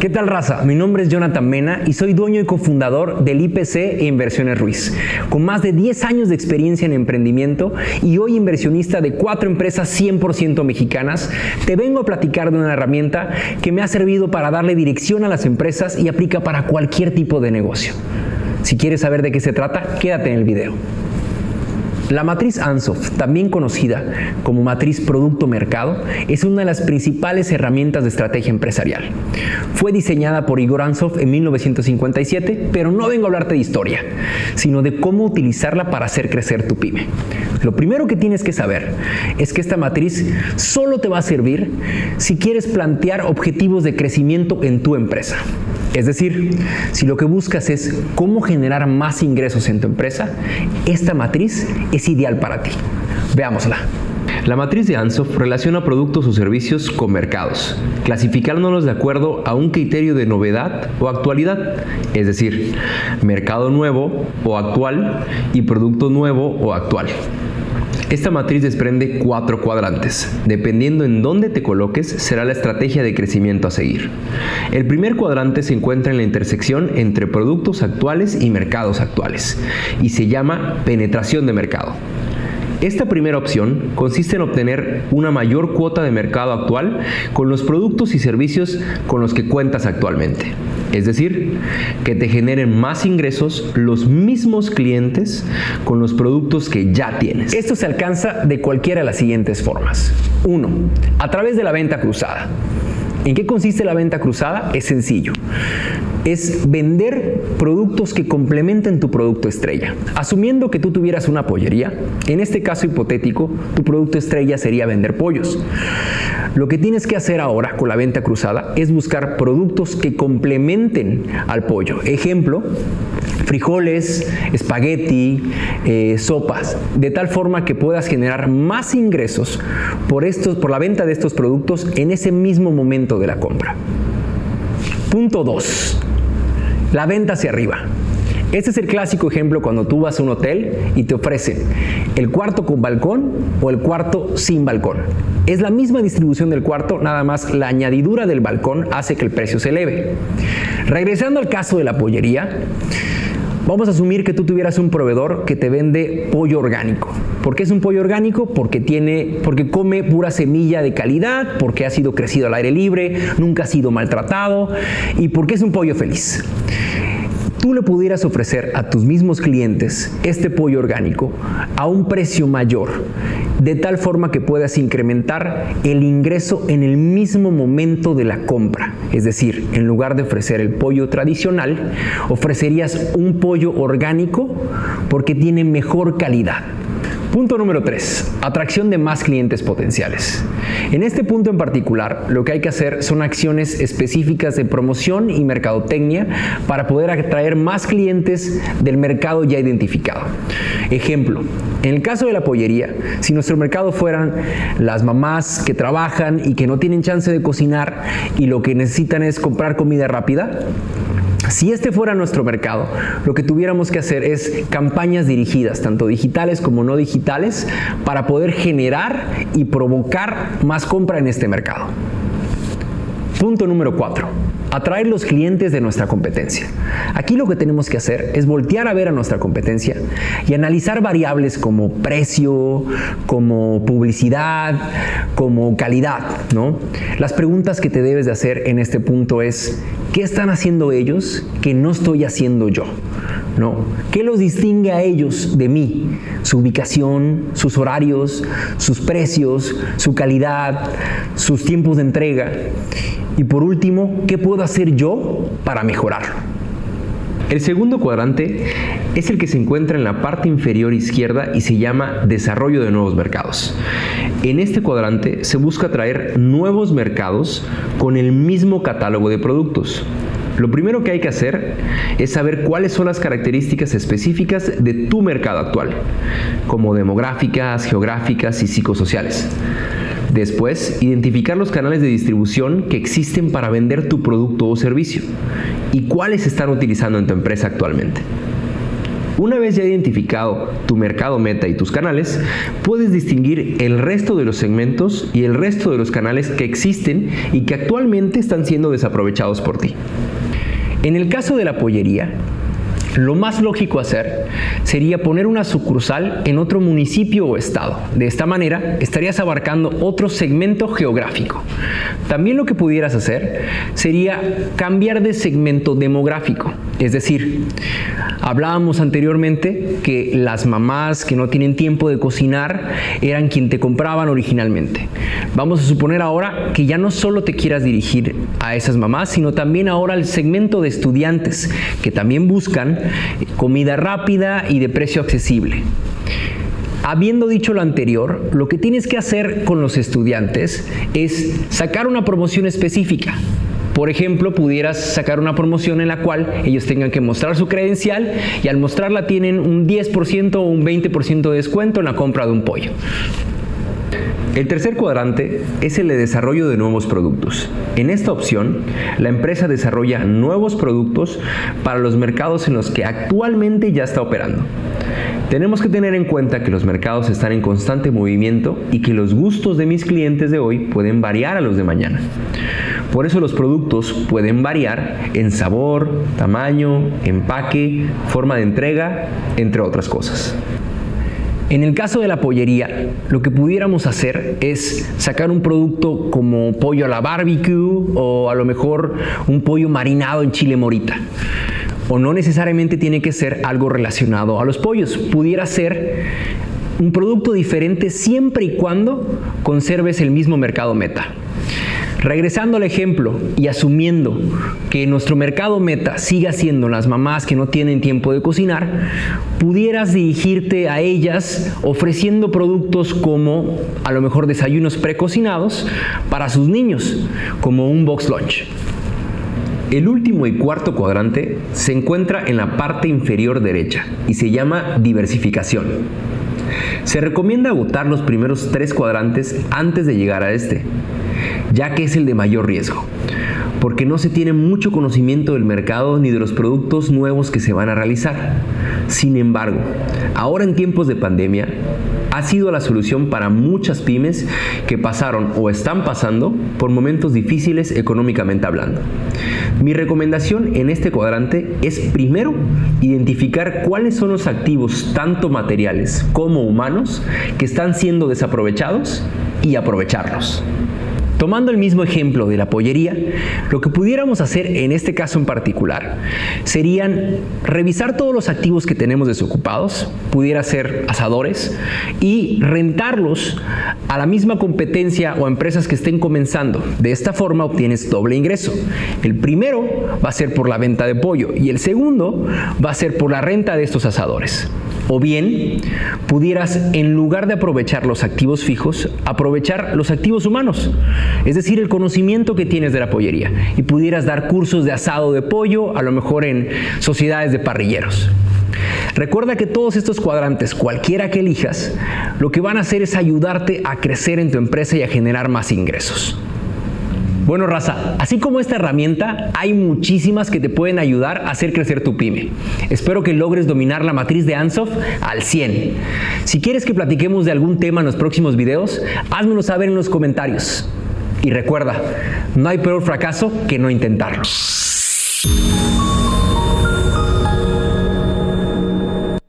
¿Qué tal raza? Mi nombre es Jonathan Mena y soy dueño y cofundador del IPC e Inversiones Ruiz, con más de 10 años de experiencia en emprendimiento y hoy inversionista de cuatro empresas 100% mexicanas, te vengo a platicar de una herramienta que me ha servido para darle dirección a las empresas y aplica para cualquier tipo de negocio. Si quieres saber de qué se trata, quédate en el video. La matriz ANSOF, también conocida como matriz producto-mercado, es una de las principales herramientas de estrategia empresarial. Fue diseñada por Igor Ansoff en 1957, pero no vengo a hablarte de historia, sino de cómo utilizarla para hacer crecer tu pyme. Lo primero que tienes que saber es que esta matriz solo te va a servir si quieres plantear objetivos de crecimiento en tu empresa. Es decir, si lo que buscas es cómo generar más ingresos en tu empresa, esta matriz es ideal para ti. Veámosla. La matriz de Ansoff relaciona productos o servicios con mercados, clasificándolos de acuerdo a un criterio de novedad o actualidad, es decir, mercado nuevo o actual y producto nuevo o actual. Esta matriz desprende cuatro cuadrantes. Dependiendo en dónde te coloques, será la estrategia de crecimiento a seguir. El primer cuadrante se encuentra en la intersección entre productos actuales y mercados actuales y se llama penetración de mercado. Esta primera opción consiste en obtener una mayor cuota de mercado actual con los productos y servicios con los que cuentas actualmente. Es decir, que te generen más ingresos los mismos clientes con los productos que ya tienes. Esto se alcanza de cualquiera de las siguientes formas. 1. A través de la venta cruzada. ¿En qué consiste la venta cruzada? Es sencillo es vender productos que complementen tu producto estrella. Asumiendo que tú tuvieras una pollería, en este caso hipotético, tu producto estrella sería vender pollos. Lo que tienes que hacer ahora con la venta cruzada es buscar productos que complementen al pollo. Ejemplo, frijoles, espagueti, eh, sopas, de tal forma que puedas generar más ingresos por, estos, por la venta de estos productos en ese mismo momento de la compra. Punto 2 la venta hacia arriba. Este es el clásico ejemplo cuando tú vas a un hotel y te ofrecen el cuarto con balcón o el cuarto sin balcón. Es la misma distribución del cuarto, nada más la añadidura del balcón hace que el precio se eleve. Regresando al caso de la pollería, Vamos a asumir que tú tuvieras un proveedor que te vende pollo orgánico. ¿Por qué es un pollo orgánico? Porque tiene, porque come pura semilla de calidad, porque ha sido crecido al aire libre, nunca ha sido maltratado y porque es un pollo feliz tú le pudieras ofrecer a tus mismos clientes este pollo orgánico a un precio mayor, de tal forma que puedas incrementar el ingreso en el mismo momento de la compra. Es decir, en lugar de ofrecer el pollo tradicional, ofrecerías un pollo orgánico porque tiene mejor calidad. Punto número 3. Atracción de más clientes potenciales. En este punto en particular, lo que hay que hacer son acciones específicas de promoción y mercadotecnia para poder atraer más clientes del mercado ya identificado. Ejemplo, en el caso de la pollería, si nuestro mercado fueran las mamás que trabajan y que no tienen chance de cocinar y lo que necesitan es comprar comida rápida, si este fuera nuestro mercado, lo que tuviéramos que hacer es campañas dirigidas, tanto digitales como no digitales, para poder generar y provocar más compra en este mercado. Punto número 4 atraer los clientes de nuestra competencia. Aquí lo que tenemos que hacer es voltear a ver a nuestra competencia y analizar variables como precio, como publicidad, como calidad, ¿no? Las preguntas que te debes de hacer en este punto es ¿qué están haciendo ellos que no estoy haciendo yo? ¿No? ¿Qué los distingue a ellos de mí? Su ubicación, sus horarios, sus precios, su calidad, sus tiempos de entrega. Y por último, ¿qué puedo hacer yo para mejorarlo? El segundo cuadrante es el que se encuentra en la parte inferior izquierda y se llama Desarrollo de nuevos mercados. En este cuadrante se busca atraer nuevos mercados con el mismo catálogo de productos. Lo primero que hay que hacer es saber cuáles son las características específicas de tu mercado actual, como demográficas, geográficas y psicosociales. Después, identificar los canales de distribución que existen para vender tu producto o servicio y cuáles están utilizando en tu empresa actualmente. Una vez ya identificado tu mercado meta y tus canales, puedes distinguir el resto de los segmentos y el resto de los canales que existen y que actualmente están siendo desaprovechados por ti. En el caso de la pollería, lo más lógico hacer sería poner una sucursal en otro municipio o estado. De esta manera estarías abarcando otro segmento geográfico. También lo que pudieras hacer sería cambiar de segmento demográfico. Es decir, hablábamos anteriormente que las mamás que no tienen tiempo de cocinar eran quien te compraban originalmente. Vamos a suponer ahora que ya no solo te quieras dirigir a esas mamás, sino también ahora al segmento de estudiantes que también buscan comida rápida y de precio accesible. Habiendo dicho lo anterior, lo que tienes que hacer con los estudiantes es sacar una promoción específica. Por ejemplo, pudieras sacar una promoción en la cual ellos tengan que mostrar su credencial y al mostrarla tienen un 10% o un 20% de descuento en la compra de un pollo. El tercer cuadrante es el de desarrollo de nuevos productos. En esta opción, la empresa desarrolla nuevos productos para los mercados en los que actualmente ya está operando. Tenemos que tener en cuenta que los mercados están en constante movimiento y que los gustos de mis clientes de hoy pueden variar a los de mañana. Por eso los productos pueden variar en sabor, tamaño, empaque, forma de entrega, entre otras cosas. En el caso de la pollería, lo que pudiéramos hacer es sacar un producto como pollo a la barbecue o a lo mejor un pollo marinado en chile morita. O no necesariamente tiene que ser algo relacionado a los pollos. Pudiera ser un producto diferente siempre y cuando conserves el mismo mercado meta. Regresando al ejemplo y asumiendo que nuestro mercado meta siga siendo las mamás que no tienen tiempo de cocinar, pudieras dirigirte a ellas ofreciendo productos como a lo mejor desayunos precocinados para sus niños, como un box lunch. El último y cuarto cuadrante se encuentra en la parte inferior derecha y se llama diversificación. Se recomienda agotar los primeros tres cuadrantes antes de llegar a este, ya que es el de mayor riesgo, porque no se tiene mucho conocimiento del mercado ni de los productos nuevos que se van a realizar. Sin embargo, ahora en tiempos de pandemia, ha sido la solución para muchas pymes que pasaron o están pasando por momentos difíciles económicamente hablando. Mi recomendación en este cuadrante es primero identificar cuáles son los activos tanto materiales como humanos que están siendo desaprovechados y aprovecharlos. Tomando el mismo ejemplo de la pollería, lo que pudiéramos hacer en este caso en particular serían revisar todos los activos que tenemos desocupados, pudiera ser asadores, y rentarlos a la misma competencia o a empresas que estén comenzando. De esta forma obtienes doble ingreso. El primero va a ser por la venta de pollo y el segundo va a ser por la renta de estos asadores. O bien, pudieras, en lugar de aprovechar los activos fijos, aprovechar los activos humanos, es decir, el conocimiento que tienes de la pollería, y pudieras dar cursos de asado de pollo, a lo mejor en sociedades de parrilleros. Recuerda que todos estos cuadrantes, cualquiera que elijas, lo que van a hacer es ayudarte a crecer en tu empresa y a generar más ingresos. Bueno, raza, así como esta herramienta, hay muchísimas que te pueden ayudar a hacer crecer tu pyme. Espero que logres dominar la matriz de Ansoft al 100. Si quieres que platiquemos de algún tema en los próximos videos, házmelo saber en los comentarios. Y recuerda, no hay peor fracaso que no intentarlo.